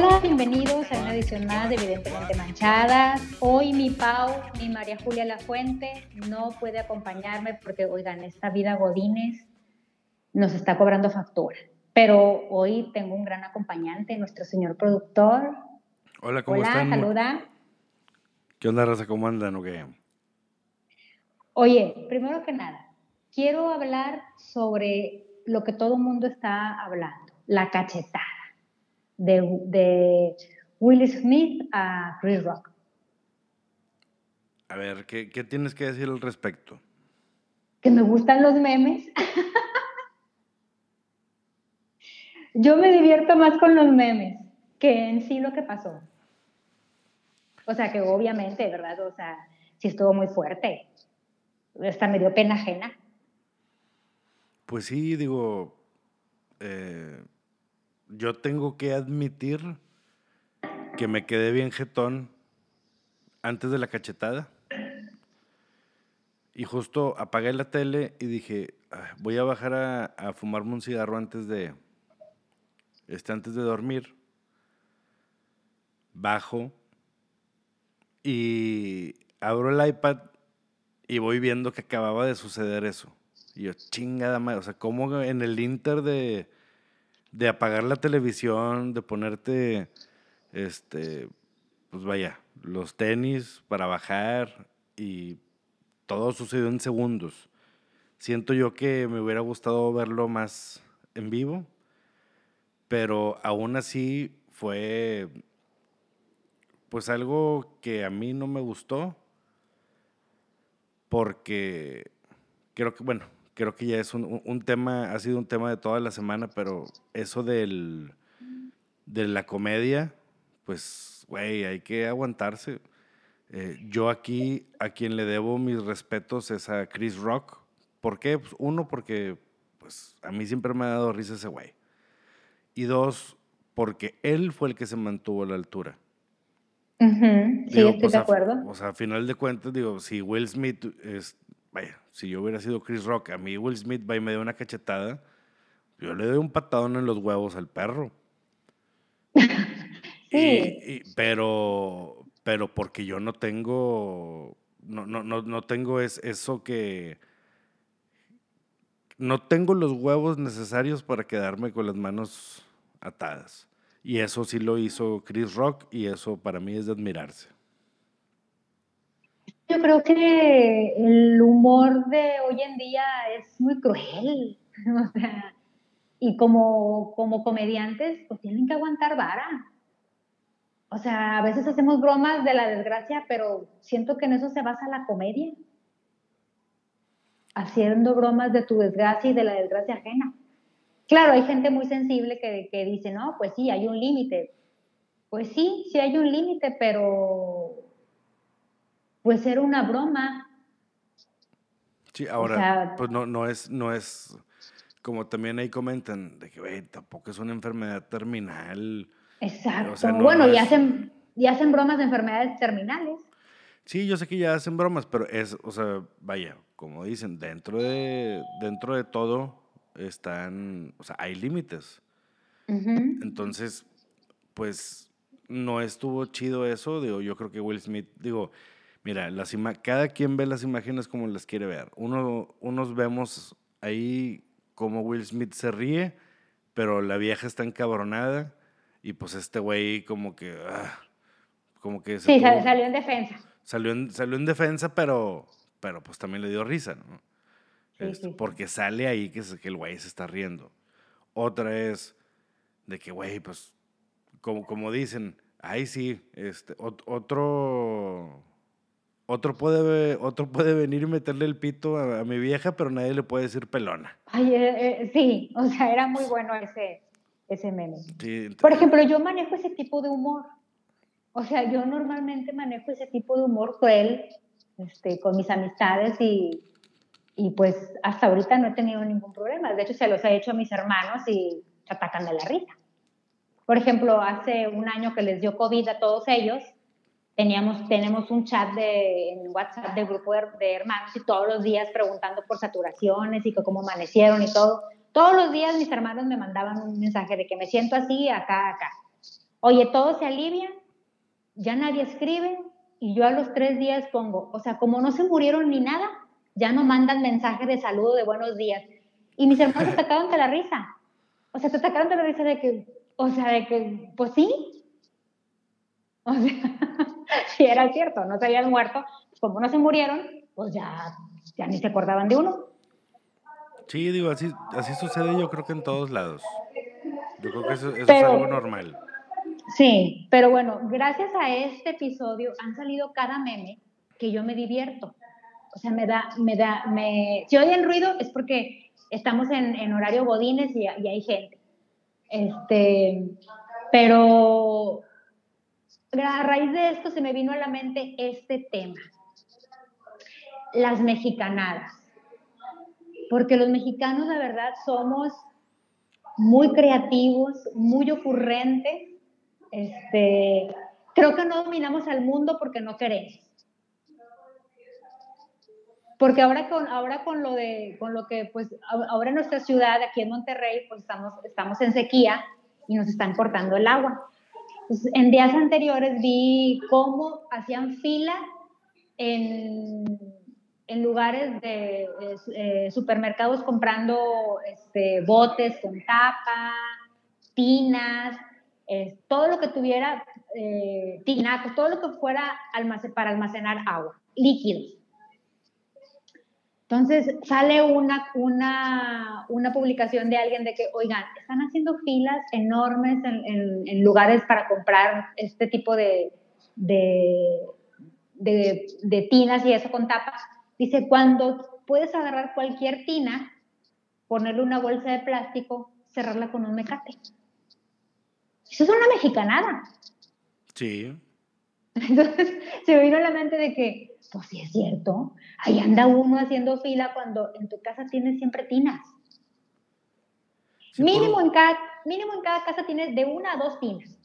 Hola, bienvenidos a una edición más de Evidentemente Manchadas. Hoy mi Pau, mi María Julia Lafuente, no puede acompañarme porque, oigan, esta vida Godínez nos está cobrando factura. Pero hoy tengo un gran acompañante, nuestro señor productor. Hola, ¿cómo Hola, están? saluda. ¿Qué onda, raza? ¿Cómo andan o? Oye, primero que nada, quiero hablar sobre lo que todo el mundo está hablando, la cachetada de, de Will Smith a Chris Rock. A ver, ¿qué, qué tienes que decir al respecto? Que me gustan los memes. Yo me divierto más con los memes que en sí lo que pasó. O sea, que obviamente, ¿verdad? O sea, sí estuvo muy fuerte. Hasta me dio pena ajena. Pues sí, digo, eh, yo tengo que admitir que me quedé bien jetón antes de la cachetada. Y justo apagué la tele y dije, "Ah, voy a bajar a, fumarme un cigarro antes de, este, antes de dormir. Bajo y abro el iPad y voy viendo que acababa de suceder eso. Y yo, chingada madre, o sea, como en el inter de, de apagar la televisión, de ponerte, este, pues vaya, los tenis para bajar y todo sucedió en segundos. Siento yo que me hubiera gustado verlo más en vivo, pero aún así fue, pues algo que a mí no me gustó, porque creo que, bueno, creo que ya es un, un- tema, ha sido un tema de toda la semana, pero eso del, de la comedia, pues, güey, hay que aguantarse. Eh, yo aquí, a quien le debo mis respetos es a Chris Rock. ¿Por qué? Pues, uno, porque pues, a mí siempre me ha dado risa ese güey. Y dos, porque él fue el que se mantuvo a la altura. Ujú, Sí, Digo, estoy pues, de a acuerdo. O sea, a final de cuentas, digo, si Will Smith es, vaya, si yo hubiera sido Chris Rock, a mí Will Smith va y me dio una cachetada, yo le doy un patadón en los huevos al perro. Sí. Y- y- pero, pero porque yo no tengo, no, no, no, no tengo es, eso que, no tengo los huevos necesarios para quedarme con las manos atadas. Y eso sí lo hizo Chris Rock y eso para mí es de admirarse. Yo creo que el humor de hoy en día es muy cruel. O sea, y como, como comediantes, pues tienen que aguantar vara. O sea, a veces hacemos bromas de la desgracia, pero siento que en eso se basa la comedia. Haciendo bromas de tu desgracia y de la desgracia ajena. Claro, hay gente muy sensible que, que dice, no, pues sí, hay un límite. Pues sí, sí hay un límite, pero pues era una broma. Sí, ahora, sea- pues no, no es, no es, como también ahí comentan, de que, güey, tampoco es una enfermedad terminal. Exacto. O sea, no- bueno, no y, es- hacen, y hacen bromas de enfermedades terminales. Sí, yo sé que ya hacen bromas, pero es, o sea, vaya, como dicen, dentro de, dentro de todo están, o sea, hay límites. Ujú. Entonces, pues, no estuvo chido eso, digo, yo creo que Will Smith, digo, mira, las ima- cada quien ve las imágenes como las quiere ver. Uno, unos vemos ahí como Will Smith se ríe, pero la vieja está encabronada y pues este güey como que, ah, como que se Sí, tuvo- salió en defensa. salió en, salió en defensa, pero, pero pues también le dio risa, ¿no? Sí, sí, sí. Porque sale ahí que, se- que el güey se está riendo. Otra es de que, güey, pues, como, como dicen, ahí sí, este, ot- otro, otro puede, otro puede venir y meterle el pito a, a mi vieja, pero nadie le puede decir pelona. Ay, eh, eh, sí, o sea, era muy bueno ese, ese meme. Sí, Por ejemplo, yo manejo ese tipo de humor. O sea, yo normalmente manejo ese tipo de humor cruel este, con mis amistades y, y pues hasta ahorita no he tenido ningún problema. De hecho, se los he hecho a mis hermanos y se atacan de la risa. Por ejemplo, hace un año que les dio COVID a todos ellos, teníamos, tenemos un chat de, en WhatsApp del grupo de, de hermanos y todos los días preguntando por saturaciones y que cómo amanecieron y todo. Todos los días mis hermanos me mandaban un mensaje de que me siento así, acá, acá. Oye, todo se alivia, ya nadie escribe y yo a los tres días pongo, o sea, como no se murieron ni nada, ya no mandan mensaje de saludo, de buenos días. Y mis hermanos se atacaron de la risa. O sea, te atacaron de la risa de que, o sea, de que, pues sí. O sea, si era cierto, no se habían muerto, pues como no se murieron, pues ya, ya ni se acordaban de uno. Sí, digo, así, así sucede yo creo que en todos lados. Yo creo que eso, es algo normal. Sí, pero bueno, gracias a este episodio han salido cada meme que yo me divierto. O sea, me da, me da, me... Si oyen ruido es porque estamos en, en horario bodines y, y, hay gente. Este, pero a raíz de esto se me vino a la mente este tema. Las mexicanadas. Porque los mexicanos, la verdad, somos muy creativos, muy ocurrentes. Este, creo que no dominamos al mundo porque no queremos. Porque ahora con, ahora con lo de, con lo que, pues, ahora en nuestra ciudad, aquí en Monterrey, pues estamos, estamos en sequía y nos están cortando el agua. Pues, en días anteriores vi cómo hacían fila en, en lugares de eh, supermercados comprando este, botes con tapa, tinas, todo lo que tuviera eh, tinacos, todo lo que fuera para almacenar agua, líquidos. Entonces sale una, una, una, publicación de alguien de que, oigan, están haciendo filas enormes en, en, lugares para comprar este tipo de, de, de, de, tinas y eso con tapas. Dice, cuando puedes agarrar cualquier tina, ponerle una bolsa de plástico, cerrarla con un mecate. Eso es una mexicanada. Sí. Entonces se me vino a la mente de que, pues sí es cierto, ahí anda uno haciendo fila cuando en tu casa tienes siempre tinas. mínimo, en cada, mínimo en cada casa tienes de una a dos tinas.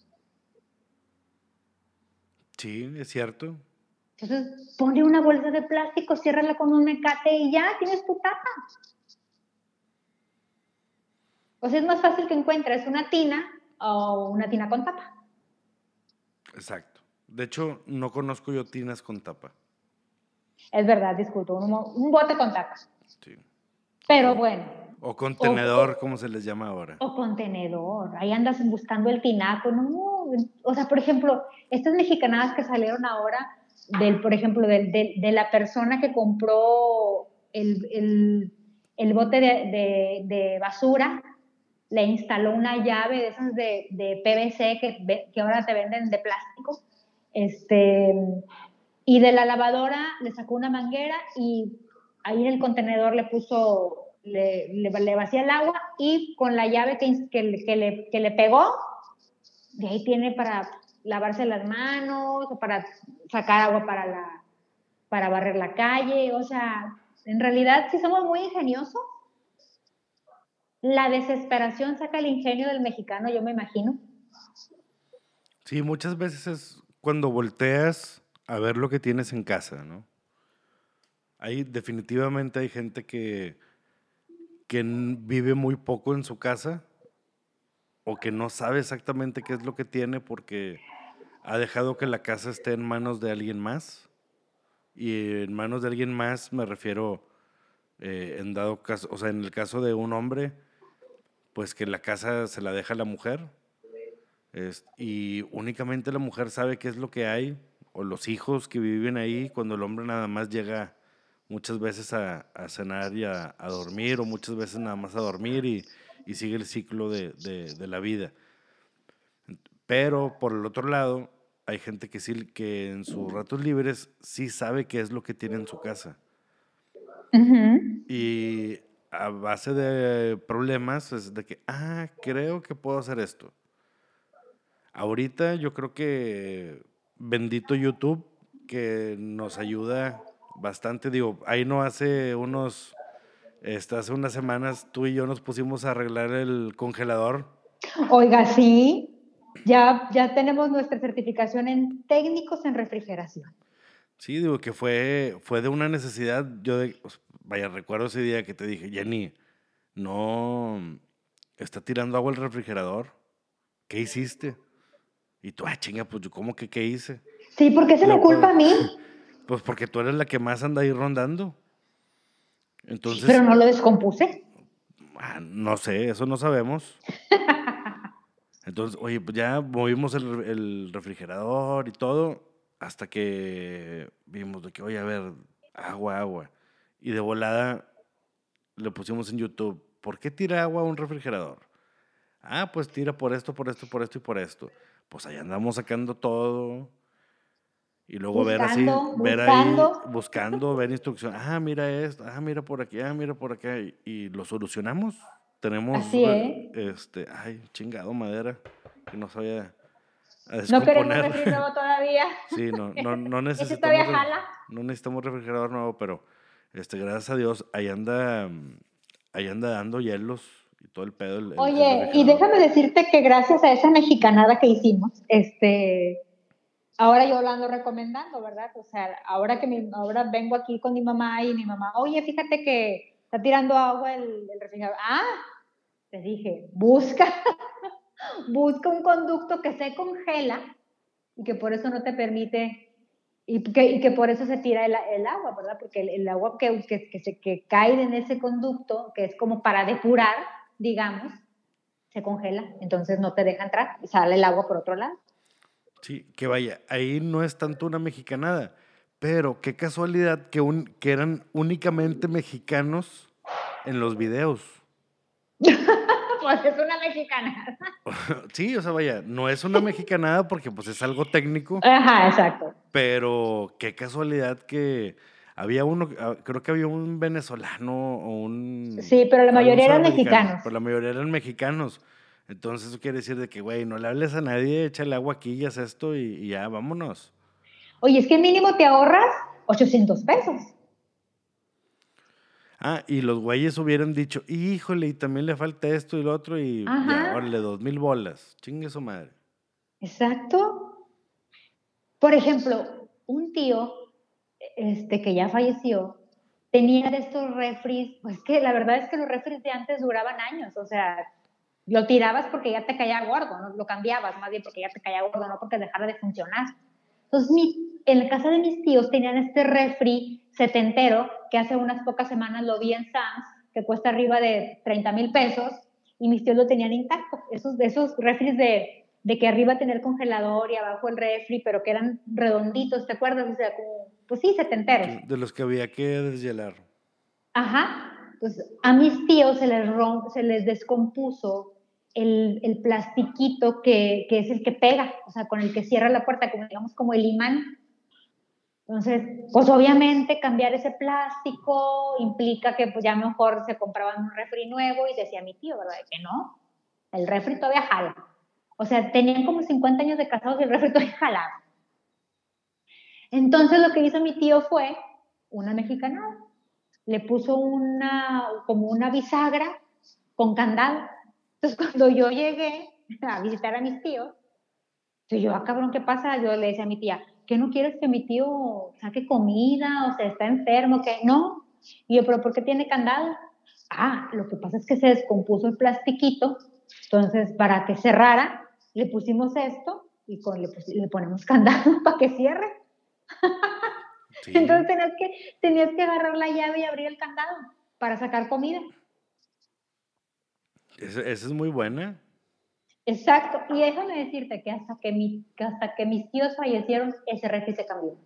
Sí, es cierto. Entonces, ponle una bolsa de plástico, ciérrala con un mecate y ya tienes tu tapa. O sea, es más fácil que encuentres una tina o una tina con tapa. Exacto. De hecho, no conozco yo tinas con tapa. Es verdad, disculpo, un, bote con tapa. Sí. Pero bueno. O contenedor, como se les llama ahora. O contenedor. Ahí andas buscando el tinaco. No, o sea, por ejemplo, estas mexicanadas que salieron ahora, del, por ejemplo, del, de la persona que compró el, el, el bote de, de, de, basura, le instaló una llave de esas de, de PVC que, que ahora te venden de plástico. Este, y de la lavadora le sacó una manguera y ahí en el contenedor le puso, le, le, vacía el agua y con la llave que, que, le, que le pegó, de ahí tiene para lavarse las manos o para sacar agua para, la, para barrer la calle. O sea, en realidad sí somos muy ingeniosos. La desesperación saca el ingenio del mexicano, yo me imagino. Sí, muchas veces es cuando volteas a ver lo que tienes en casa, ¿no? Hay, definitivamente hay gente que, que vive muy poco en su casa o que no sabe exactamente qué es lo que tiene porque ha dejado que la casa esté en manos de alguien más. Y en manos de alguien más me refiero, eh, en dado caso, o sea, en el caso de un hombre, pues que la casa se la deja la mujer. Y únicamente la mujer sabe qué es lo que hay o los hijos que viven ahí cuando el hombre nada más llega muchas veces a, a cenar y a, a, dormir o muchas veces nada más a dormir y, y sigue el ciclo de, de, de, la vida. Pero por el otro lado, hay gente que sí, que en sus ratos libres sí sabe qué es lo que tiene en su casa. Y a base de problemas es de que, ah, creo que puedo hacer esto. Ahorita yo creo que bendito YouTube que nos ayuda bastante. Digo, ahí no hace unos, este, hace unas semanas tú y yo nos pusimos a arreglar el congelador. Oiga, sí, ya, ya tenemos nuestra certificación en técnicos en refrigeración. Sí, digo que fue, fue de una necesidad. Yo, pues, vaya, recuerdo ese día que te dije, Jenny, no está tirando agua el refrigerador. ¿Qué hiciste? Y tú, ah, chinga, pues yo, ¿cómo que qué hice? Sí, ¿por qué se me culpa a pues, mí? Pues porque tú eres la que más anda ahí rondando. Entonces, Pero no lo descompuse. ah, no sé, eso no sabemos. Entonces, oye, pues ya movimos el refrigerador y todo, hasta que vimos de que, oye, a ver, agua, agua. Y de volada le pusimos en YouTube, ¿por qué tira agua a un refrigerador? Ah, pues tira por esto, por esto, por esto y por esto. Pues ahí andamos sacando todo. Y luego ver así, Buscando, ver buscando. ahí, buscando, ver instrucciones. Ah, mira esto, ah, mira por aquí, ah, mira por acá. Y, y lo solucionamos. Tenemos, Así re- este, ay, chingado madera, que no sabía a No queremos descomponer. refri nuevo todavía. Sí, no, no, no Ese necesitamos, todavía re- jala. no necesitamos refrigerador nuevo, pero este, gracias a Dios, ahí anda, ahí anda dando hielos y todo el pedo. el- el- el Oye, y déjame decirte que gracias a esa mexicanada que hicimos, este, ahora yo lo ando recomendando, ¿verdad? O sea, ahora que mi, ahora vengo aquí con mi mamá y mi mamá, oye, fíjate que está tirando agua el, el refrigerador. Ah, te dije, busca, busca un conducto que se congela y que por eso no te permite, y que, y que por eso se tira el, el agua, ¿verdad? Porque el, el agua que, que, que, se, que cae en ese conducto, que es como para depurar, digamos, se congela, entonces no te deja entrar y sale el agua por otro lado. Sí, que vaya, ahí no es tanto una mexicanada, pero qué casualidad que, un, que eran únicamente mexicanos en los videos. pues es una mexicana. Sí, o sea, vaya, no es una mexicanada porque pues es algo técnico, Ajá, exacto. pero qué casualidad que había uno, ah, creo que había un venezolano o un... Sí, pero la mayoría eran mexicanos. Pero la mayoría eran mexicanos. Entonces eso quiere decir de que, güey, no le hables a nadie, échale agua aquí y haz esto y, y ya, vámonos. Oye, es que mínimo te ahorras 800 pesos. Ah, y los güeyes hubieran dicho, híjole, y también le falta esto y lo otro, y ya, Ajá. órale, dos mil bolas. Chingue su madre. Exacto. Por ejemplo, un tío este, que ya falleció tenía de estos refris, pues que la verdad es que los refris de antes duraban años, o sea, lo tirabas porque ya te caía gordo, ¿no? lo cambiabas más bien porque ya te caía gordo, no porque dejara de funcionar. Entonces, mi, en la casa de mis tíos tenían este refri setentero, que hace unas pocas semanas lo vi en Sam's, que cuesta arriba de 30 mil pesos, y mis tíos lo tenían intacto. Esos, esos refris de, de que arriba tenía el congelador y abajo el refri, pero que eran redonditos, ¿te acuerdas? O sea, como, pues sí, setenteros. De los que había que deshielar. Ajá. Pues a mis tíos se les, rom- se les descompuso el, el plastiquito que, que es el que pega, o sea, con el que cierra la puerta, como digamos como el imán. Entonces, pues obviamente cambiar ese plástico implica que pues ya mejor se compraban un refri nuevo y decía mi tío, ¿verdad? Que no, el refri todavía jala. O sea, tenían como 50 años de casados y el refri todavía jalaba. Entonces lo que hizo mi tío fue una mexicanada. Le puso una, como una bisagra con candado. Entonces cuando yo llegué a visitar a mis tíos, yo, ah, cabrón, ¿qué pasa? Yo le decía a mi tía, ¿qué no quieres que mi tío saque comida? O sea, está enfermo, que no. Y yo, ¿pero por qué tiene candado? Ah, lo que pasa es que se descompuso el plastiquito. Entonces, para que cerrara, le pusimos esto y con, le, ponemos candado para que cierre. Sí. Entonces tenías que, tenías que agarrar la llave y abrir el candado para sacar comida. Esa, es muy buena. Exacto. Y déjame decirte que hasta que, mi, que hasta que mis tíos fallecieron, ese refri se cambió.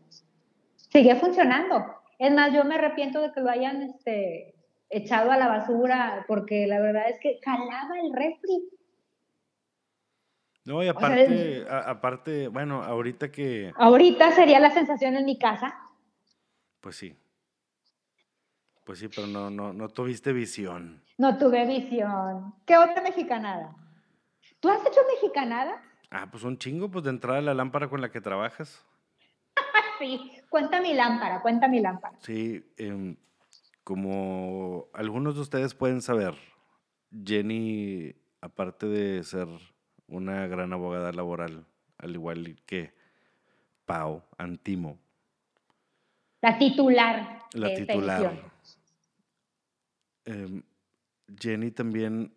Sigue funcionando. Es más, yo me arrepiento de que lo hayan este, echado a la basura, porque la verdad es que jalaba el refri. No, y sea, aparte, a- aparte, bueno, ahorita que, Ahorita sería la sensación en mi casa. pues sí. Pues sí, pero no, no, no tuviste visión. No tuve visión. ¿Qué otra mexicanada? ¿Tú has hecho mexicanada? Ah, pues un chingo, pues de entrada la lámpara con la que trabajas. Sí. Cuenta mi lámpara, cuenta mi lámpara. Sí, em, como algunos de ustedes pueden saber, Jenny, aparte de ser una gran abogada laboral, al igual que Pau Antimo, La titular. la titular, em, Jenny también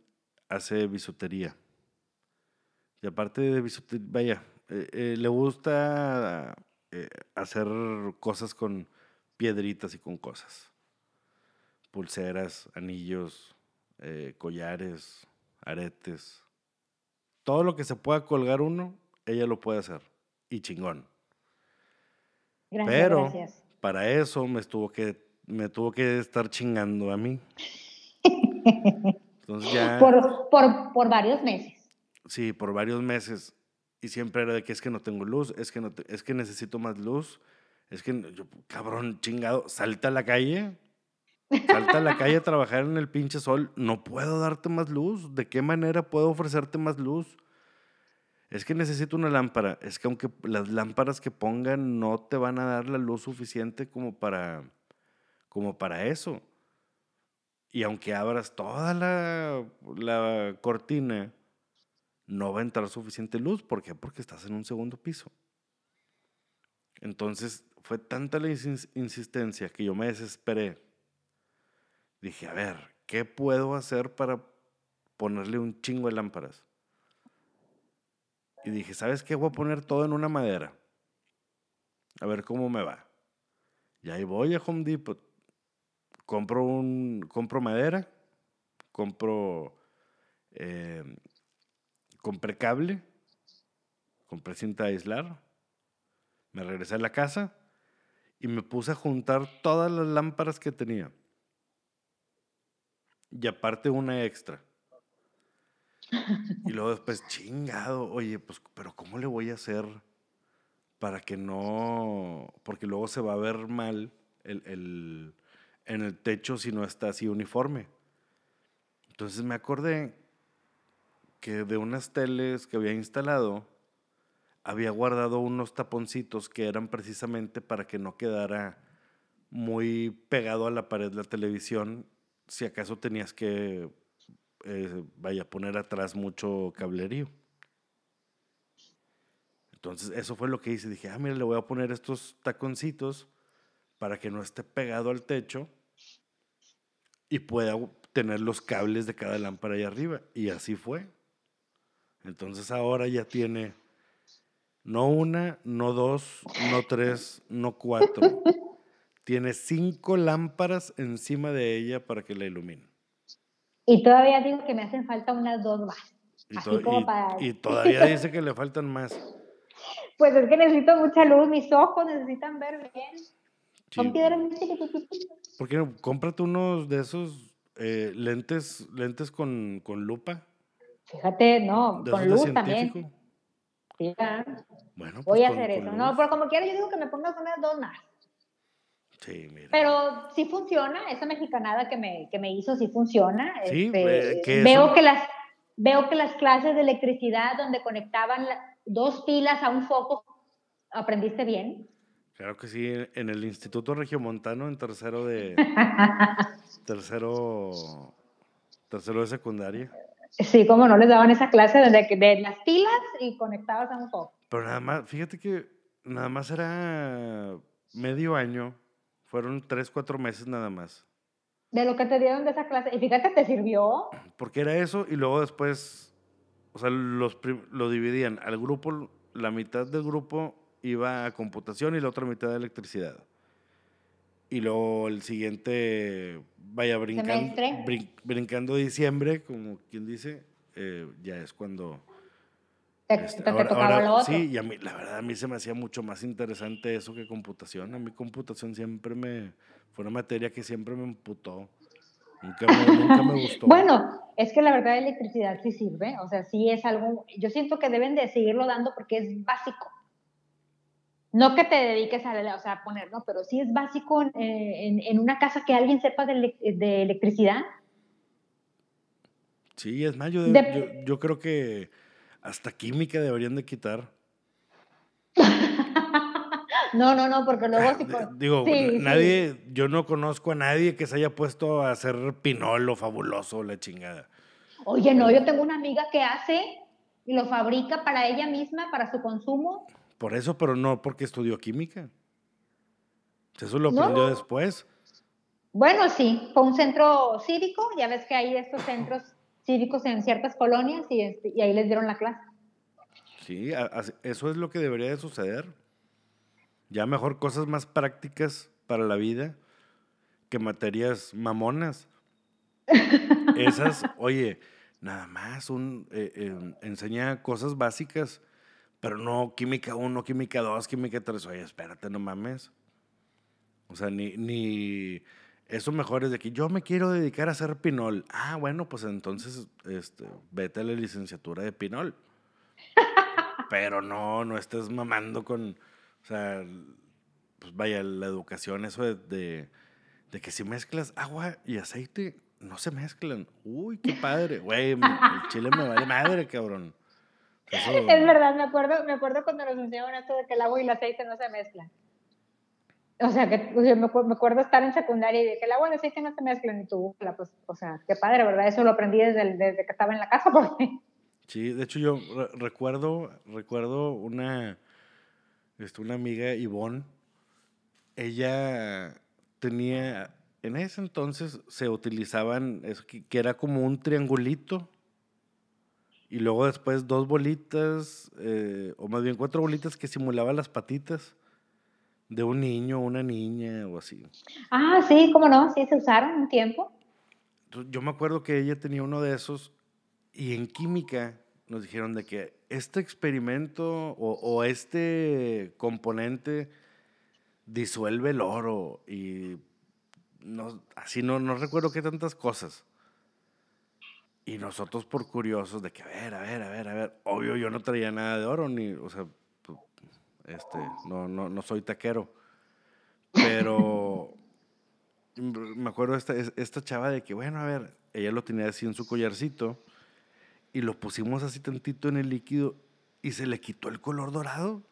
hace bisutería. Y aparte de bisutería, vaya, Eh, eh, le gusta eh, hacer cosas con piedritas y con cosas. Pulseras, anillos, collares, aretes. Todo lo que se pueda colgar uno, ella lo puede hacer. Y chingón. Gracias, Pero gracias. para eso me estuvo que me tuvo que estar chingando a mí. Entonces ya Por, por, por varios meses. sí, por varios meses y siempre era de que es que no tengo luz, es que no te- es que necesito más luz, es que yo cabrón chingado, salta a la calle. Salta a la calle a trabajar en el pinche sol. No puedo darte más luz. ¿De qué manera puedo ofrecerte más luz? Es que necesito una lámpara. Es que aunque las lámparas que pongan no te van a dar la luz suficiente como para, como para eso. Y aunque abras toda la, la cortina, no va a entrar suficiente luz. ¿Por qué? Porque estás en un segundo piso. Entonces fue tanta la insis- insistencia que yo me desesperé. Dije, a ver, ¿qué puedo hacer para ponerle un chingo de lámparas? Y dije, ¿sabes qué? Voy a poner todo en una madera. A ver cómo me va. Y ahí voy a Home Depot. Compro, un, compro madera. Compro... eh, compré cable. Compré cinta de aislar. Me regresé a la casa. Y me puse a juntar todas las lámparas que tenía. Y aparte una extra. Y luego después, chingado, oye, pues, pero ¿cómo le voy a hacer para que no, porque luego se va a ver mal el, el- en el techo si no está así uniforme? Entonces me acordé que de unas teles que había instalado, había guardado unos taponcitos que eran precisamente para que no quedara muy pegado a la pared la televisión, si acaso tenías que, eh, vaya, poner atrás mucho cablerío. Entonces, eso fue lo que hice. Dije, ah, mira, le voy a poner estos taconcitos para que no esté pegado al techo y pueda tener los cables de cada lámpara ahí arriba. Y así fue. Entonces, ahora ya tiene no una, no dos, no tres, no cuatro. Tiene cinco lámparas encima de ella para que la iluminen. Y todavía digo que me hacen falta unas dos más. Y, Así to- como y- para- y todavía dice que le faltan más. Pues es que necesito mucha luz, mis ojos necesitan ver bien. Son Sí, piedras muy. ¿Por qué no? Cómprate unos de esos eh, lentes, lentes con, con lupa. Fíjate, no, De con luz también. Sí, Bueno, Voy pues a con- hacer con eso. No, pero como quiera, yo digo que me pongas unas dos más. Sí, mira. Pero sí funciona, esa mexicanada que me, que me hizo sí funciona. Sí, Este, que veo, que las, veo que las clases de electricidad donde conectaban la- dos pilas a un foco, aprendiste bien. Claro que sí, en el Instituto Regiomontano, en tercero de. tercero. Tercero de secundaria. Sí, como no les daban esa clase de, de las pilas y conectabas a un foco. Pero nada más, fíjate que nada más era medio año. Fueron tres, cuatro meses nada más. De lo que te dieron de esa clase. Y fíjate, te sirvió. Porque era eso y luego después, o sea, los, lo dividían. Al grupo, la mitad del grupo iba a computación y la otra mitad a electricidad. Y luego el siguiente, vaya brincando, brin- brincando diciembre, como quien dice, eh, ya es cuando... Te, este, te- te ahora- tocaba ahora- lo otro. Sí, y a mí, la verdad, a mí se me hacía mucho más interesante eso que computación. A mí computación siempre me... Fue una materia que siempre me emputó. Nunca me, nunca me gustó. Bueno, es que la verdad electricidad sí sirve, o sea, sí es algo, yo siento que deben de seguirlo dando porque es básico. No que te dediques a, o sea, a poner, no, pero sí es básico en, en- en una casa que alguien sepa de, de electricidad. Sí, es más, yo, de- De- yo, yo creo que hasta química deberían de quitar. No, no, no, porque luego sí, Digo, sí, sí. nadie, yo no conozco a nadie que se haya puesto a hacer pinolo fabuloso la chingada. Oye, no, yo tengo una amiga que hace y lo fabrica para ella misma, para su consumo. Por eso, pero no porque estudió química. Eso lo aprendió no. después. Bueno, sí, fue un centro cívico, ya ves que hay estos centros cívicos en ciertas colonias y, este, y ahí les dieron la clase. Sí, eso es lo que debería de suceder. Ya mejor cosas más prácticas para la vida que materias mamonas. Esas, oye, nada más un, eh, em, enseña cosas básicas, pero no química 1, química 2, química 3. Oye, espérate, no mames. O sea, ni, ni eso mejor es de que yo me quiero dedicar a hacer pinol. Ah, bueno, pues entonces este, vete a la licenciatura de pinol. pero no, no estés mamando con, o sea, pues vaya, la educación, eso de de que si mezclas agua y aceite, no se mezclan. Uy, qué padre. Güey, el chile me vale madre, cabrón. Es verdad, me acuerdo, me acuerdo cuando nos enseñaron esto de que el agua y el aceite no se mezclan. O sea, que me, acuerdo estar en secundaria y que el agua y el aceite no se mezclan y tú, pues, o sea, qué padre, ¿verdad? Eso lo aprendí desde, desde que estaba en la casa. Porque... Sí, de hecho yo recuerdo, recuerdo una, este, una amiga, Ivonne, ella tenía, en ese entonces se utilizaban, eso que, era como un triangulito, y luego después dos bolitas, eh, o más bien cuatro bolitas que simulaban las patitas de un niño o una niña o así. Ah, sí, cómo no, sí se usaron un tiempo. Yo me acuerdo que ella tenía uno de esos y en química nos dijeron de que este experimento o, o este componente disuelve el oro y no, así no, no recuerdo qué tantas cosas. Y nosotros por curiosos de que, a ver, a ver, a ver, a ver, obvio yo no traía nada de oro, ni, o sea, este, no, no, no soy taquero. Pero me acuerdo esta, esta chava de que, bueno, a ver, ella lo tenía así en su collarcito y lo pusimos así tantito en el líquido y se le quitó el color dorado.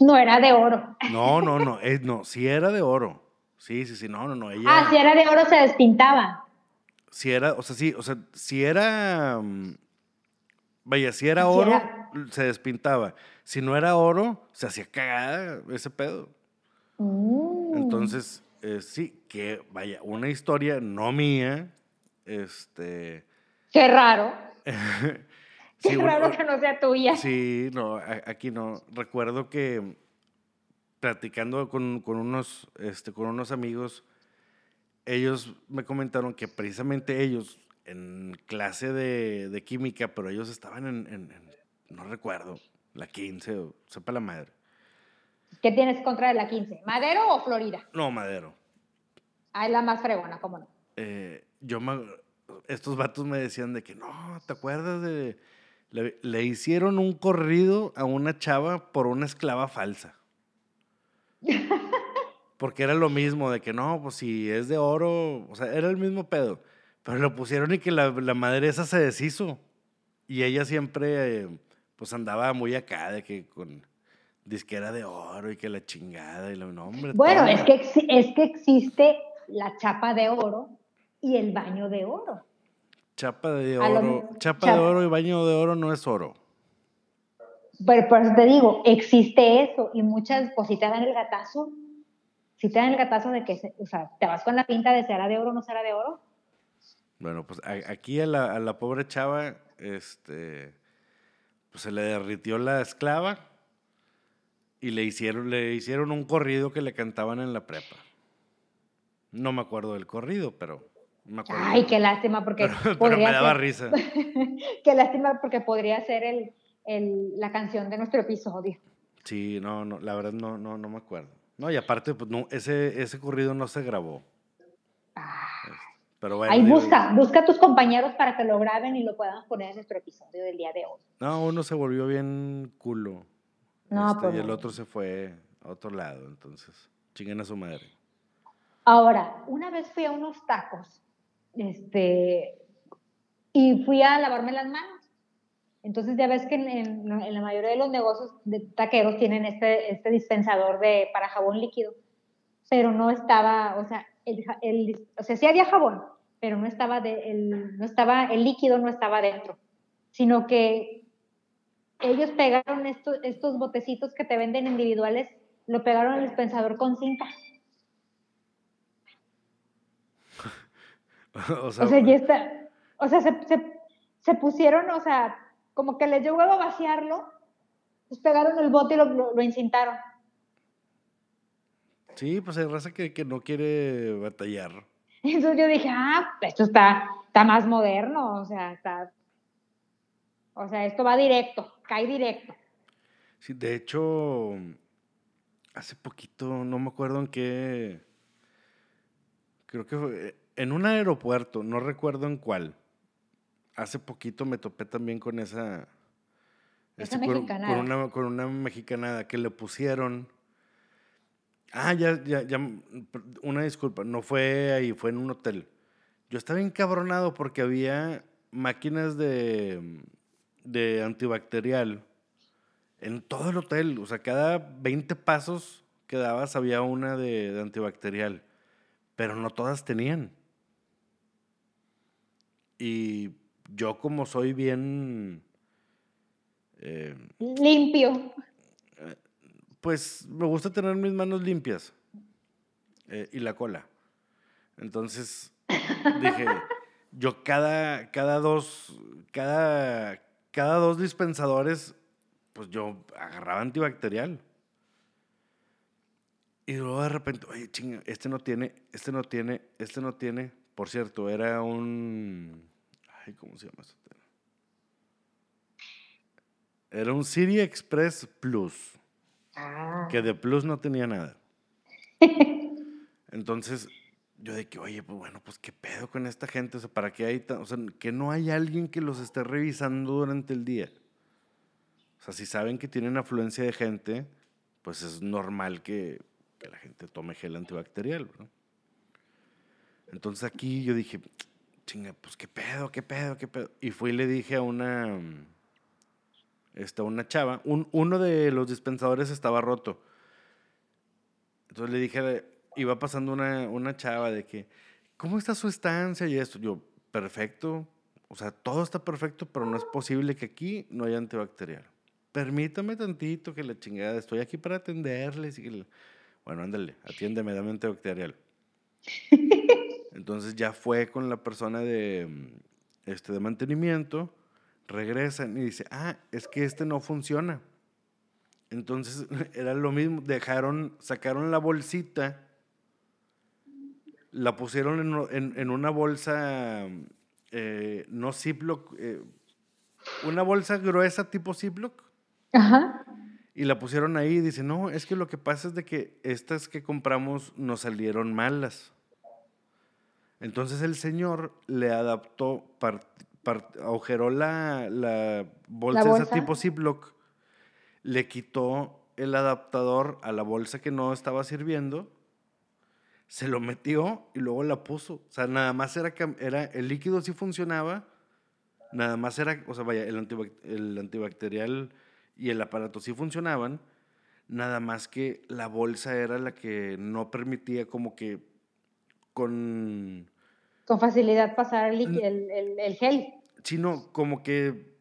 No era de oro. No, no, no, es, no, sí era de oro. Sí, sí, sí, no, no, no. Ella, ah, si era de oro se despintaba. Si era, o sea, sí, o sea, si era, mm, vaya, si era oro, se despintaba. Si no era oro, se hacía cagada ese pedo. Mm. Entonces, eh, sí, que vaya, una historia no mía, este... Qué raro. Qué raro que no sea tuya. Sí, no, aquí no. Recuerdo que platicando con, con, unos, este, con unos amigos, ellos me comentaron que precisamente ellos en clase de, de química, pero ellos estaban en, en, no recuerdo, la 15 o sepa la madre. ¿Qué tienes contra de la 15? ¿Madero o Florida? No, Madero. Ah, es la más fregona, ¿cómo no? Eh, yo estos vatos me decían de que no, ¿te acuerdas de le, hicieron un corrido a una chava por una esclava falsa. Porque era lo mismo, de que no, pues si es de oro, o sea, era el mismo pedo. Pero lo pusieron y que la, la madre esa se deshizo. Y ella siempre, pues andaba muy acá, de que con disquera de oro y que la chingada y lo nombre. Bueno, es que, es que existe la chapa de oro y el baño de oro. Chapa de oro, chapa, de oro y baño de oro no es oro. Pero por eso te digo, existe eso y muchas, pues si te dan el gatazo, si te dan el gatazo de que, o sea, te vas con la pinta de será de oro o no será de oro. Bueno, pues aquí a la, a la pobre chava, este, pues se le derritió la esclava y le hicieron, le hicieron un corrido que le cantaban en la prepa. No me acuerdo del corrido, pero Ay, qué lástima porque pero, me daba risa. qué lástima porque podría ser el, el, la canción de nuestro episodio. Sí, no, no, la verdad no, no, no me acuerdo. No, y aparte, pues no, ese, ese corrido no se grabó. Ah. Pero bueno, Ahí busca, busca a tus compañeros para que lo graben y lo puedan poner en nuestro episodio del día de hoy. No, uno se volvió bien culo. No, este, pues Y el otro se fue a otro lado, entonces, chinguen a su madre. Ahora, una vez fui a unos tacos este, y fui a lavarme las manos. Entonces ya ves que en, la mayoría de los negocios de taqueros tienen este, este dispensador de, para jabón líquido, pero no estaba, o sea, el, o sea, sí había jabón, pero no estaba, de, el, no estaba, el líquido no estaba dentro, sino que ellos pegaron estos, estos botecitos que te venden individuales, lo pegaron al dispensador con cinta. o sea, o sea, ya está, o sea se, se, se, pusieron, o sea, como que les dio huevo vaciarlo, pues pegaron el bote y lo, lo, lo incintaron. Sí, pues hay raza que, que no quiere batallar. Entonces yo dije, ah, esto está, está más moderno, o sea, está, o sea, esto va directo, cae directo. Sí, de hecho, hace poquito, no me acuerdo en qué, creo que fue en un aeropuerto, no recuerdo en cuál. Hace poquito me topé también con esa, Esa este, con, mexicanada. con una, con una mexicanada que le pusieron. Ah, ya, ya, ya, una disculpa, no fue ahí, fue en un hotel. Yo estaba encabronado porque había máquinas de, de antibacterial en todo el hotel. O sea, cada 20 pasos que dabas había una de, de antibacterial, pero no todas tenían. Y yo como soy bien... eh, Limpio. Pues me gusta tener mis manos limpias eh, y la cola. Entonces dije, yo cada, cada dos, cada, cada dos dispensadores, pues yo agarraba antibacterial. Y luego de repente, oye, chinga, este no tiene, este no tiene, este no tiene. Por cierto, era un. Ay, ¿cómo se llama este? Era un City Express Plus Ah. que de plus no tenía nada. Entonces, yo de que, oye, pues bueno, pues qué pedo con esta gente, o sea, ¿para qué hay o sea, que no hay alguien que los esté revisando durante el día? O sea, si saben que tienen afluencia de gente, pues es normal que, que la gente tome gel antibacterial, ¿no? Entonces aquí yo dije, chinga, pues qué pedo, qué pedo, qué pedo. Y fui y le dije a una, a una chava, un- uno de los dispensadores estaba roto. Entonces le dije, iba pasando una, una chava de que, ¿cómo está su estancia y esto? Yo, perfecto. O sea, todo está perfecto, pero no es posible que aquí no haya antibacterial. Permítame tantito que la chingada, estoy aquí para atenderles. Y le- Bueno, ándale, atiéndeme, dame antibacterial. Entonces ya fue con la persona de, este, de mantenimiento, regresan y dice, ah, es que este no funciona. Entonces era lo mismo, dejaron, sacaron la bolsita, la pusieron en, en- en una bolsa, eh, no Ziploc, eh, una bolsa gruesa tipo Ziploc, Ajá. y la pusieron ahí y dice, no, es que lo que pasa es de que estas que compramos nos salieron malas. Entonces el señor le adaptó, agujeró la, la bolsa, esa bolsa? tipo Ziploc, le quitó el adaptador a la bolsa que no estaba sirviendo, se lo metió y luego la puso. O sea, nada más era, era el líquido sí funcionaba, nada más era, o sea, vaya, el, antibac- el antibacterial y el aparato sí funcionaban, nada más que la bolsa era la que no permitía como que con Con facilidad pasar el, el, el, el gel. sino como que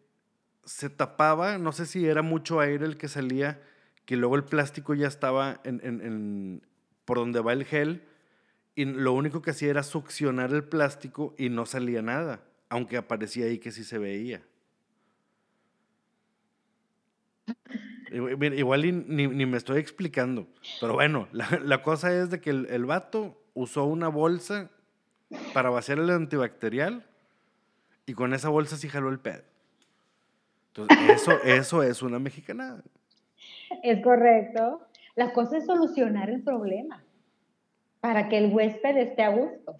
se tapaba, no sé si era mucho aire el que salía, que luego el plástico ya estaba en, en- en- por donde va el gel, y lo único que hacía era succionar el plástico y no salía nada, aunque aparecía ahí que sí se veía. Igual, ni, ni me estoy explicando, pero bueno, la, la cosa es de que el, el vato usó una bolsa para vaciar el antibacterial y con esa bolsa sí jaló el pedo. Entonces, eso, eso es una mexicanada. Es correcto. La cosa es solucionar el problema para que el huésped esté a gusto.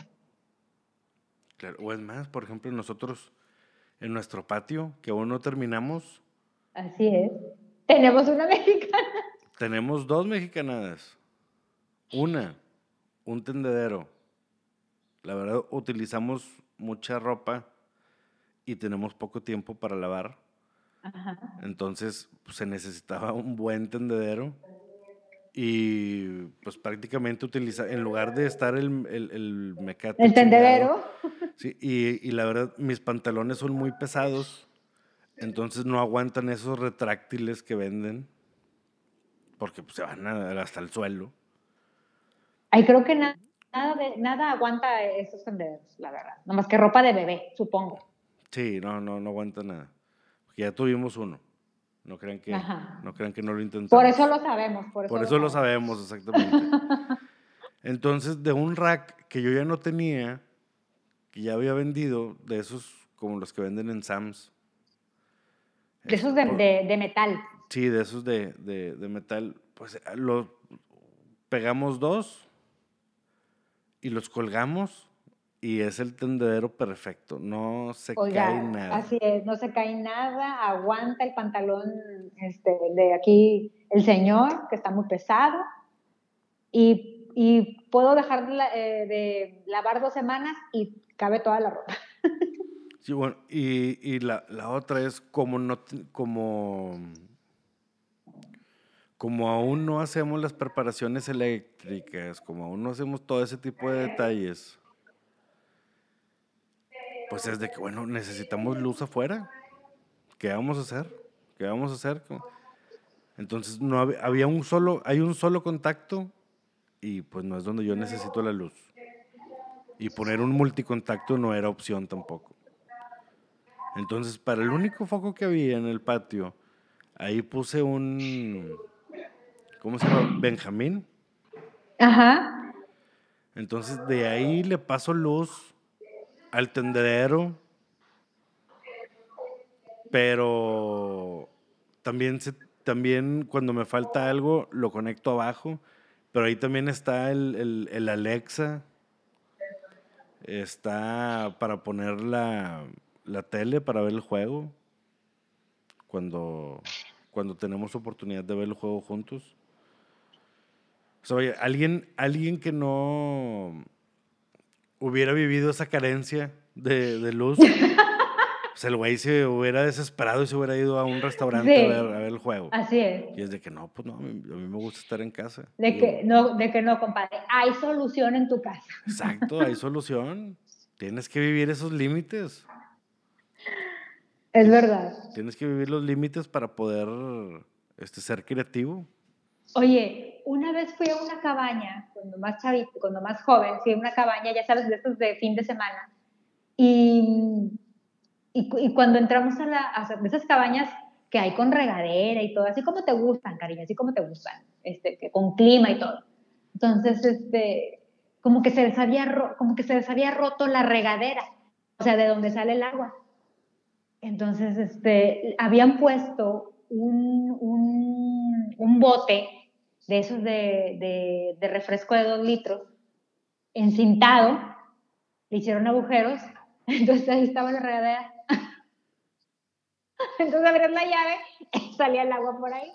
Claro, o es más, por ejemplo, nosotros en nuestro patio, que aún no terminamos, Así es. Tenemos una mexicana. tenemos dos mexicanadas. Una, un tendedero. La verdad, utilizamos mucha ropa y tenemos poco tiempo para lavar. Ajá. Entonces, pues, se necesitaba un buen tendedero. Y pues prácticamente utiliza, en lugar de estar el, el, el mecate. El chingado, tendedero. Sí, y, y la verdad, mis pantalones son muy pesados, entonces no aguantan esos retráctiles que venden, porque pues, se van a- hasta el suelo. Ay, creo que na- nada, de- nada aguanta esos tendederos, la verdad. Nomás que ropa de bebé, supongo. Sí, no, no, no aguanta nada. Ya tuvimos uno. No crean que, no, crean que no lo intentamos. Por eso lo sabemos. Por eso, por eso lo, sabemos. lo sabemos, exactamente. Entonces, de un rack que yo ya no tenía, que ya había vendido, de esos como los que venden en Sam's. De esos de, de, metal. Sí, de esos de, de, metal. Pues lo pegamos dos y los colgamos y es el tendedero perfecto. No se cae nada. Así es, no se cae nada. Aguanta el pantalón este, de aquí el señor, que está muy pesado. Y, y puedo dejar de, eh, de lavar dos semanas y cabe toda la ropa. Sí, bueno, y, y la, la, otra es como no, como, como aún no hacemos las preparaciones eléctricas, como aún no hacemos todo ese tipo de detalles, pues es de que, bueno, necesitamos luz afuera. ¿Qué vamos a hacer? ¿Qué vamos a hacer? Entonces, no había, había un solo, hay un solo contacto y pues no es donde yo necesito la luz. Y poner un multicontacto no era opción tampoco. Entonces, para el único foco que había en el patio, ahí puse un, ¿cómo se llama? Benjamín. Ajá. Entonces, de ahí le paso luz al tendedero, pero también, se, también cuando me falta algo, lo conecto abajo, pero ahí también está el, el, el Alexa, está para poner la la tele para ver el juego cuando, cuando tenemos oportunidad de ver el juego juntos. O sea, alguien, alguien que no hubiera vivido esa carencia de, de luz, sea, el güey se hubiera desesperado y se hubiera ido a un restaurante a, ver, el juego. Así es. Y es de que no, pues no, a mí, me gusta estar en casa. De que, no, de que no, compadre, hay solución en tu casa. Exacto, hay solución. Tienes que vivir esos límites. Es verdad. Tienes que vivir los límites para poder este, ser creativo. Oye, una vez fui a una cabaña, cuando más chavito, cuando más joven, fui a una cabaña, ya sabes, de estos de fin de semana. Y, y, cuando entramos a, la, a esas cabañas que hay con regadera y todo, así como te gustan, cariño, así como te gustan, este, que con clima y todo. Entonces, este, como que se les había, como que se les había roto la regadera, o sea, de donde sale el agua. Entonces, este, habían puesto un, un, bote de esos de, de, refresco de dos litros, encintado, le hicieron agujeros, entonces ahí estaba la regadera. Entonces abrías la llave salía el agua por ahí.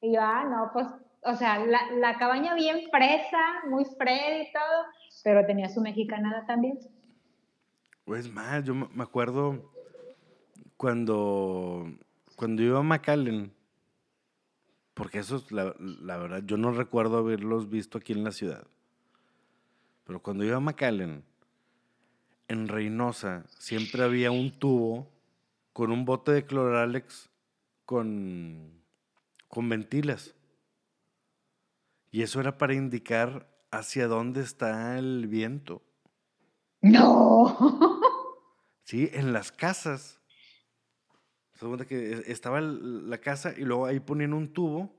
Y yo, ah, no, pues, o sea, la, la cabaña bien fresa, muy Fred y todo, pero tenía su mexicanada también. Pues más, yo me acuerdo cuando, cuando iba a McAllen, porque eso es la, la, verdad, yo no recuerdo haberlos visto aquí en la ciudad, pero cuando iba a McAllen, en Reynosa, siempre había un tubo con un bote de cloralex con, con ventilas. Y eso era para indicar hacia dónde está el viento. No. Sí, en las casas se que estaba la casa y luego ahí ponían un tubo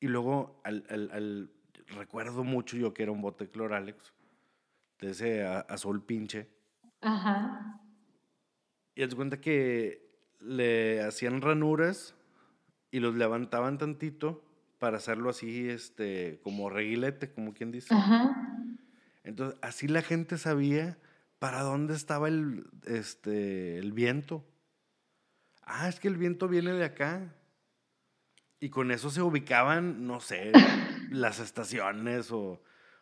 y luego al, recuerdo mucho yo que era un bote Cloralex de ese azul pinche. Ajá. Y se cuenta que le hacían ranuras y los levantaban tantito para hacerlo así, este, como reguilete, como quien dice. Ajá. Entonces, así la gente sabía para dónde estaba el, este, el viento ah, es que el viento viene de acá. Y con eso se ubicaban, no sé, las estaciones o,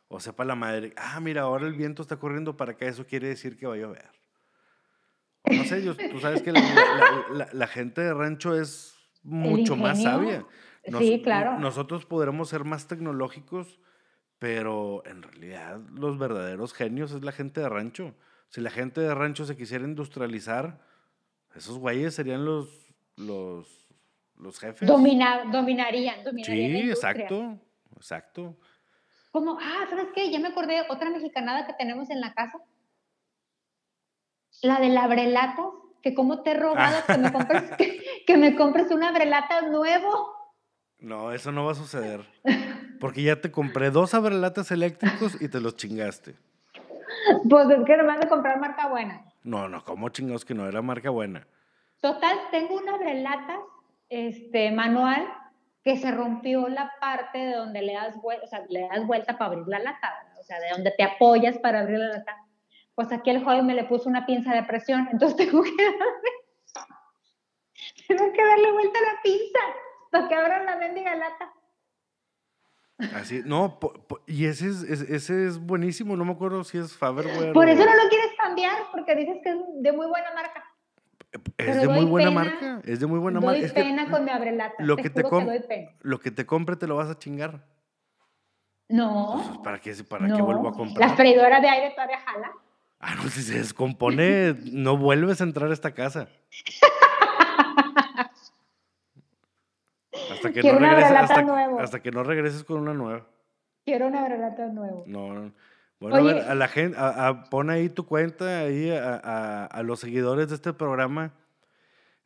o sepa la madre, ah, mira, ahora el viento está corriendo para acá, eso quiere decir que va a llover. no sé, tú sabes que la, gente de rancho es mucho más sabia. sí, claro. Nosotros podremos ser más tecnológicos, pero en realidad los verdaderos genios es la gente de rancho. Si la gente de rancho se quisiera industrializar, esos güeyes serían los, los, los jefes. dominarían, dominarían. Sí, exacto, exacto. Como, ah, ¿sabes qué? Ya me acordé otra mexicanada que tenemos en la casa. La de la que cómo te he robado que me compres, que, me compres un abrelata nuevo. No, eso no va a suceder. Porque ya te compré dos abrelatas eléctricos y te los chingaste. Pues es que nomás de comprar marca buena. No, no, ¿cómo chingados que no era marca buena? Total, tengo una abrelata este, manual que se rompió la parte de donde le das, o sea, le das vuelta para abrir la lata, o sea, de donde te apoyas para abrir la lata. Pues aquí el joven me le puso una pinza de presión, entonces tengo que darle, tengo que darle vuelta a la pinza para que abra la mendiga lata. Así, no, y ese es, ese es buenísimo, no me acuerdo si es Faberware. Por eso no lo quieres cambiar, porque dices que es de muy buena marca. Es de muy buena marca, es de muy buena marca. Doy pena con mi abrelata. Lo que te, lo que te compre te lo vas a chingar. No. Pues, ¿Para qué, para qué vuelvo a comprar? ¿La freidora de aire todavía jala? Ah, no, si se descompone, no vuelves a entrar a esta casa. hasta que, no regreses, hasta, hasta, que no regreses con una nueva. Quiero una abrelata nueva. No, no. Bueno, a ver, a la gente, a, pon ahí tu cuenta, ahí a, a, los seguidores de este programa,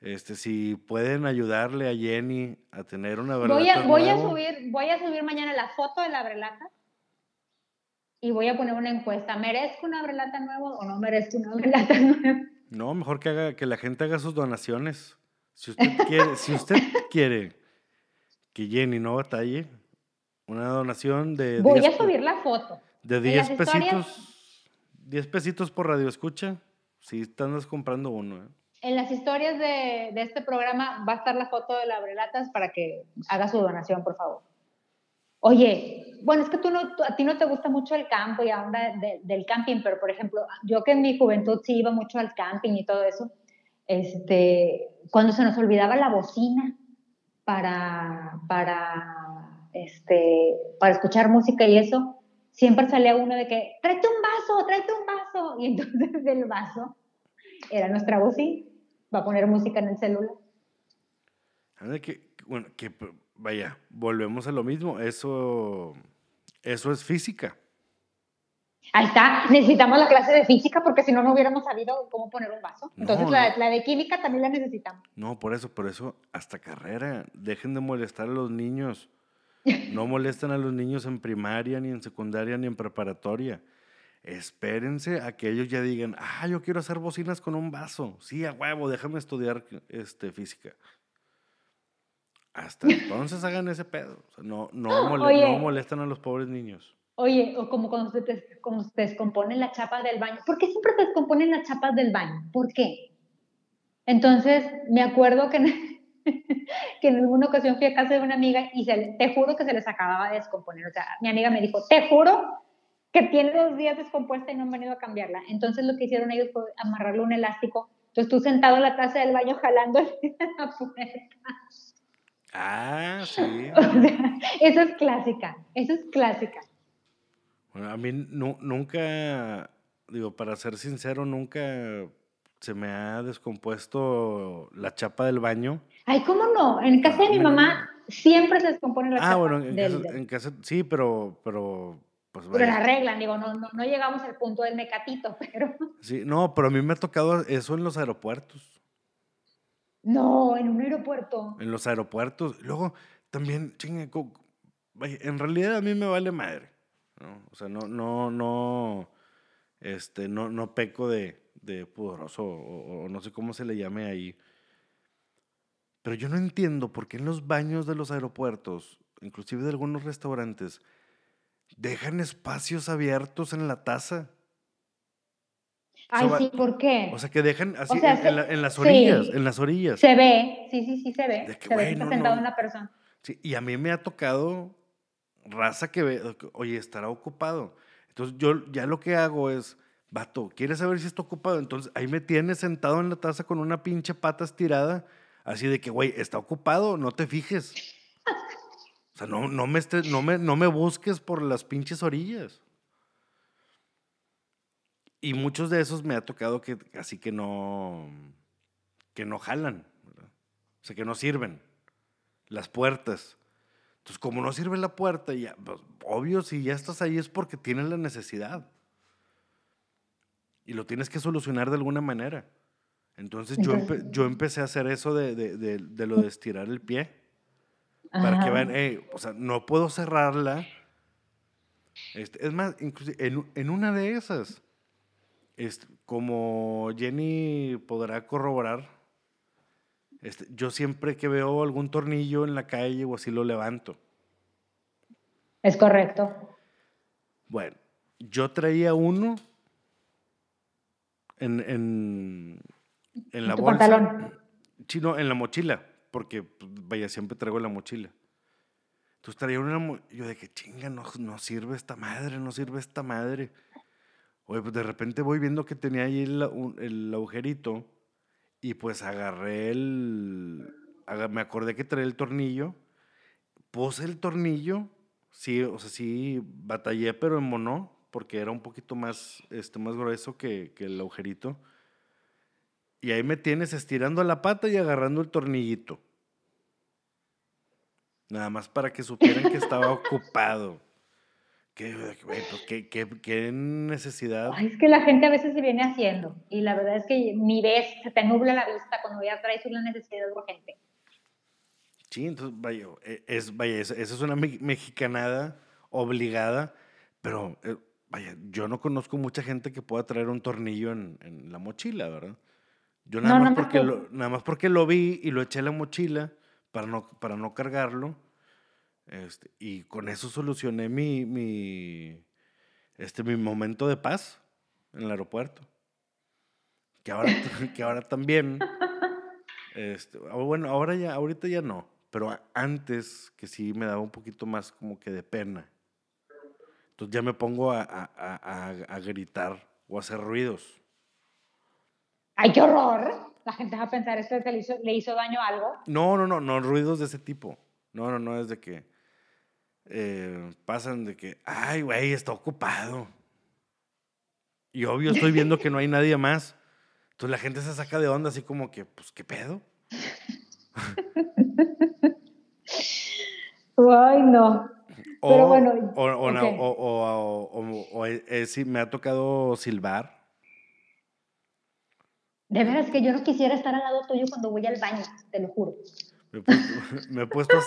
este, si pueden ayudarle a Jenny a tener una verdad. Voy a, voy a subir, voy a subir mañana la foto de la brelata y voy a poner una encuesta. ¿Merezco una brelata nueva o no merezco una brelata nueva? No, mejor que haga, que la gente haga sus donaciones. Si usted quiere, si usted quiere que Jenny no batalle, una donación de. Voy a subir la foto. De 10 pesitos. 10 pesitos por radio escucha. Si estás comprando uno. ¿eh? En las historias de, de, este programa va a estar la foto de la Brelatas para que haga su donación, por favor. Oye, bueno, es que tú no, a ti no te gusta mucho el campo y ahora del camping, pero por ejemplo, yo que en mi juventud sí iba mucho al camping y todo eso, este, cuando se nos olvidaba la bocina para, para, este, para escuchar música y eso, siempre salía uno de que, tráete un vaso, tráete un vaso. Y entonces el vaso era nuestra bocina, va a poner música en el celular. Que, bueno, que vaya, volvemos a lo mismo, eso, eso es física. Ahí está, necesitamos la clase de física porque si no, no hubiéramos sabido cómo poner un vaso. Entonces la, la, de química también la necesitamos. No, por eso, por eso, hasta carrera, dejen de molestar a los niños. No molestan a los niños en primaria, ni en secundaria, ni en preparatoria. Espérense a que ellos ya digan, ah, yo quiero hacer bocinas con un vaso. Sí, a huevo, déjame estudiar este, física. Hasta entonces hagan ese pedo. no, no, no, molestan a los pobres niños. Oye, o como cuando se, te, se descomponen las chapas del baño. ¿Por qué siempre se descomponen las chapas del baño? ¿Por qué? Entonces, me acuerdo que que en alguna ocasión fui a casa de una amiga y se, te juro que se les acababa de descomponer. O sea, mi amiga me dijo, te juro que tiene dos días descompuesta y no han venido a cambiarla. Entonces lo que hicieron ellos fue amarrarle un elástico. Entonces tú sentado en la taza del baño jalando la puerta. Ah, sí. eso es clásica, eso es clásica. Bueno, a mí nunca, digo, para ser sincero, nunca se me ha descompuesto la chapa del baño. Ay, ¿cómo no? En casa de mi mamá siempre se descompone la ah, chapa. Ah, bueno, en, casa, sí, pero, pero pues Pero la arreglan, digo, no, no, no llegamos al punto del mecatito, pero... Sí, no, pero a mí me ha tocado eso en los aeropuertos. No, en un aeropuerto. En los aeropuertos. Luego, también, chingue, en realidad a mí me vale madre. ¿No? O sea, no, no, no, este, no, no peco de, de pudoroso o, no sé cómo se le llame ahí. Pero yo no entiendo por qué en los baños de los aeropuertos, inclusive de algunos restaurantes, dejan espacios abiertos en la taza. Ay, sí, ¿por qué? O sea, que dejan así en, las orillas, en las orillas. Se ve, sí, sí, sí se ve. se ve que está sentado una persona. Sí, y a mí me ha tocado raza que ve, oye, estará ocupado. Entonces yo ya lo que hago es, vato, ¿quieres saber si está ocupado? Entonces ahí me tienes sentado en la taza con una pinche pata estirada, así de que, güey, está ocupado, no te fijes. O sea, no, no, me no, me, no me busques por las pinches orillas. Y muchos de esos me ha tocado que así que no, que no jalan, o sea, que no sirven las puertas. Entonces, como no sirve la puerta, ya, pues, obvio, si ya estás ahí es porque tienes la necesidad y lo tienes que solucionar de alguna manera. Entonces, yo, yo empecé a hacer eso de, de, de, lo de estirar el pie. Para que vean, o sea, no puedo cerrarla. Este, es más, inclusive en, en una de esas, este, como Jenny podrá corroborar, este, yo siempre que veo algún tornillo en la calle o así lo levanto. Es correcto. Bueno, yo traía uno en, en, en la bolsa. Pantalón? Chino, en la mochila, porque pues, vaya, siempre traigo la mochila. Entonces traía una. Yo de que chinga, no, no sirve esta madre, no sirve esta madre. Oye, pues de repente voy viendo que tenía ahí el, el agujerito y pues agarré el. Me acordé que traía el tornillo. Puse el tornillo. Sí, o sea, sí, batallé, pero en mono, porque era un poquito más, este, más grueso que, que el agujerito. Y ahí me tienes estirando la pata y agarrando el tornillito. Nada más para que supieran que estaba ocupado. Pues, ¿Qué, qué, qué, necesidad? es que la gente a veces se viene haciendo y la verdad es que ni ves, se te nubla la vista cuando ya traes una necesidad urgente. Sí, entonces, vaya, e, es, vaya, esa es una mexicanada obligada, pero eh, vaya, yo no conozco mucha gente que pueda traer un tornillo en, en la mochila, ¿verdad? Yo nada, más porque lo, nada más porque lo vi y lo eché en la mochila para no, para no cargarlo este, y con eso solucioné mi, mi, este, mi momento de paz en el aeropuerto. Que ahora, que ahora también. Este, bueno, ahora ya, ahorita ya no. Pero antes que sí me daba un poquito más como que de pena. Entonces ya me pongo a, a, a, gritar o a hacer ruidos. ¡Ay, qué horror! La gente va a pensar, ¿esto le hizo, le hizo daño a algo? No, no, no, no, ruidos de ese tipo. No, no, no, es de que eh, pasan de que, ay, güey, está ocupado. Y obvio estoy viendo que no hay nadie más. Entonces la gente se saca de onda así como que, pues, ¿qué pedo? Ay, no. O, Pero bueno. O, o, o eh, sí, me ha tocado silbar. De veras que yo no quisiera estar al lado tuyo cuando voy al baño, te lo juro. Me he puesto,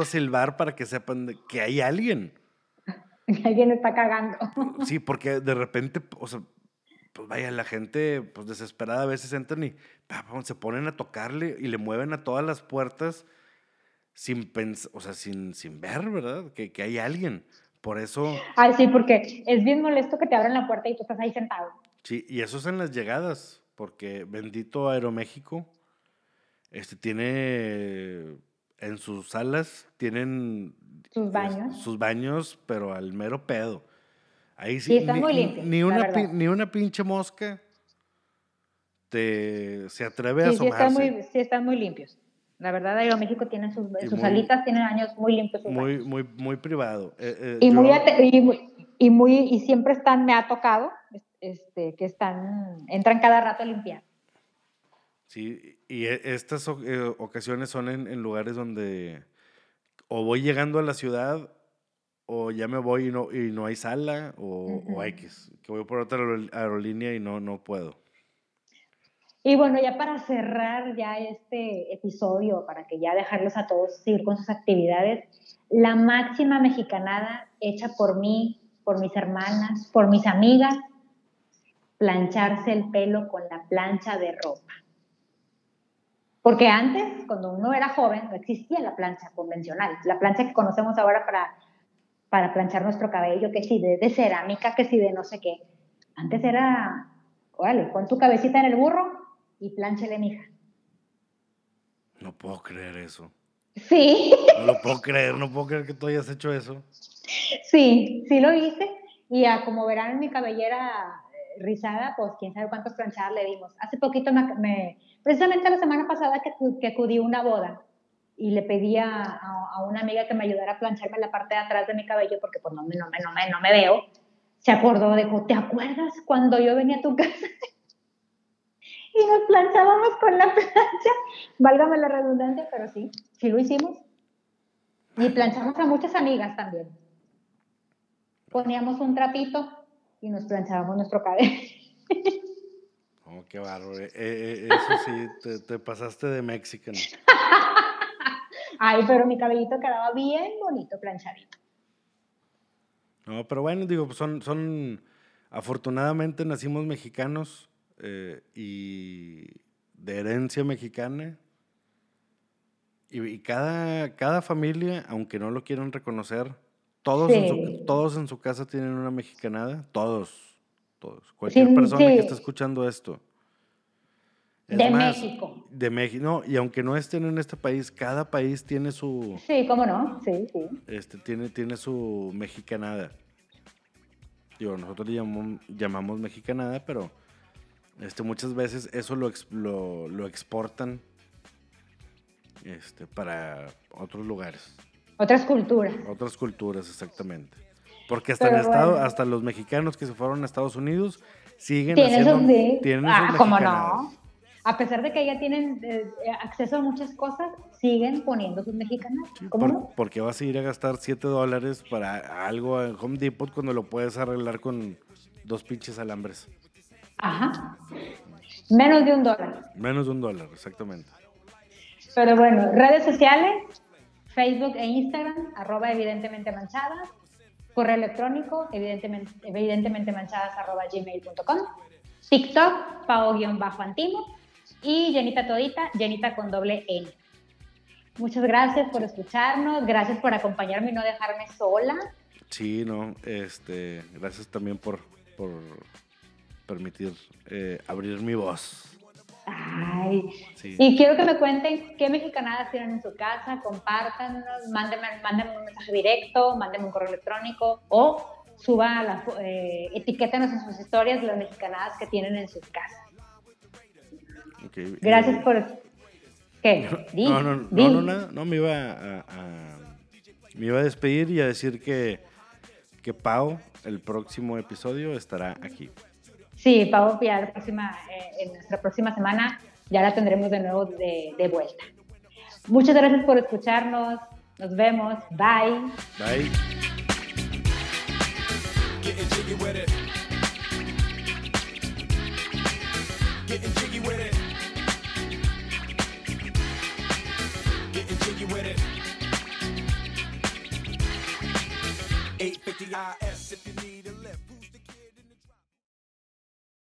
a, silbar para que sepan que hay alguien. Que alguien está cagando. Sí, porque de repente, o sea, pues vaya, la gente, pues desesperada a veces entran y se ponen a tocarle y le mueven a todas las puertas sin pensar, o sea, sin, sin ver, ¿verdad? Que, que hay alguien. Por eso. Ay, sí, porque es bien molesto que te abran la puerta y tú estás ahí sentado. Sí, y eso es en las llegadas, porque bendito Aeroméxico este, tiene en sus salas, tienen sus baños. sus baños, pero al mero pedo. Ahí sí, sí ni, muy limpios, ni, una, ni una pinche mosca te, se atreve a asomarse. Sí, sí, están muy limpios. La verdad, Aeroméxico tiene sus, sus salitas, tienen años muy limpios. muy, muy, muy privado. Eh, eh, y, muy, y, muy, y siempre están, me ha tocado, este, que están, entran cada rato a limpiar. Sí, y e, estas eh, ocasiones son en, lugares donde o voy llegando a la ciudad o ya me voy y no, y no hay sala o, o X, que voy por otra aerolínea y no, no puedo. Y bueno, ya para cerrar ya este episodio, para que ya dejarlos a todos seguir con sus actividades, la máxima mexicanada hecha por mí, por mis hermanas, por mis amigas, plancharse el pelo con la plancha de ropa. Porque antes, cuando uno era joven, no existía la plancha convencional, la plancha que conocemos ahora para, para planchar nuestro cabello, que si de, cerámica, que si de no sé qué. Antes era, órale, pon tu cabecita en el burro y plánchele, mija. No puedo creer eso. Sí. No lo puedo creer, no puedo creer que tú hayas hecho eso. Sí, sí lo hice. Y a, como verán en mi cabellera rizada, pues quién sabe cuántas planchadas le dimos. Hace poquito me Precisamente la semana pasada que, que acudí a una boda y le pedí a, una amiga que me ayudara a plancharme la parte de atrás de mi cabello porque pues no, no, no, me, no me veo, se acordó, dijo, ¿te acuerdas cuando yo venía a tu casa? y nos planchábamos con la plancha, válgame la redundancia, pero sí, sí lo hicimos. Y planchamos a muchas amigas también. Poníamos un trapito y nos planchábamos nuestro cabello. Oh, qué bárbaro. Eh, eh, eso sí, te, te pasaste de Mexican. Ay, pero mi cabellito quedaba bien bonito, planchadito. No, pero bueno, digo, son, son, afortunadamente nacimos mexicanos eh, y de herencia mexicana. Y, y cada, cada familia, aunque no lo quieran reconocer, todos, en su, todos en su casa tienen una mexicanada. Todos, todos. Cualquier Sí, persona que sí. esté escuchando esto. Es De más, México. De México. No, y aunque no estén en este país, cada país tiene su, Sí, cómo no, sí, sí. este, tiene, tiene su mexicanada. Digo, nosotros le llamamos, llamamos mexicanada, pero este, muchas veces eso lo, lo, lo exportan este, para otros lugares, Otras culturas. otras culturas exactamente. Porque hasta, Pero Estado- bueno. hasta los mexicanos que se fueron a Estados Unidos siguen Tienen haciendo, de- tienen ah, cómo mexicanadas. no. A pesar de que ya tienen eh, acceso a muchas cosas, siguen poniendo sus mexicanas. Sí, ¿Cómo por- no? Porque vas a ir a gastar 7 dólares para algo en Home Depot cuando lo puedes arreglar con dos pinches alambres. Ajá. Menos de un dólar. Menos de un dólar, exactamente. Pero bueno, redes sociales, Facebook e Instagram, arroba evidentemente manchadas, correo electrónico, evidentemente, manchadas, arroba gmail.com, TikTok, pao-antimo, y Jenita Todita, Jenita con doble N. Muchas gracias por escucharnos, gracias por acompañarme y no dejarme sola. Sí, no, este, gracias también por, por permitir eh, abrir mi voz. Ay, Sí. y quiero que me cuenten qué mexicanadas tienen en su casa, compártanos, mándenme, mándenme un mensaje directo, mándenme un correo electrónico o suba la, eh, etiquétanos en sus historias las mexicanadas que tienen en sus casas. Gracias eh, por... ¿Qué? No, no, no, no, nada, no, me iba a, a- me iba a despedir y a decir que, que Pau, el próximo episodio, estará aquí. Sí, Pau, ya la próxima, eh, en nuestra próxima semana ya la tendremos de nuevo de, de vuelta. Muchas gracias por escucharnos. Nos vemos. Bye. Bye. Getting jiggy with it. Getting jiggy with it. Getting jiggy with it. 850 I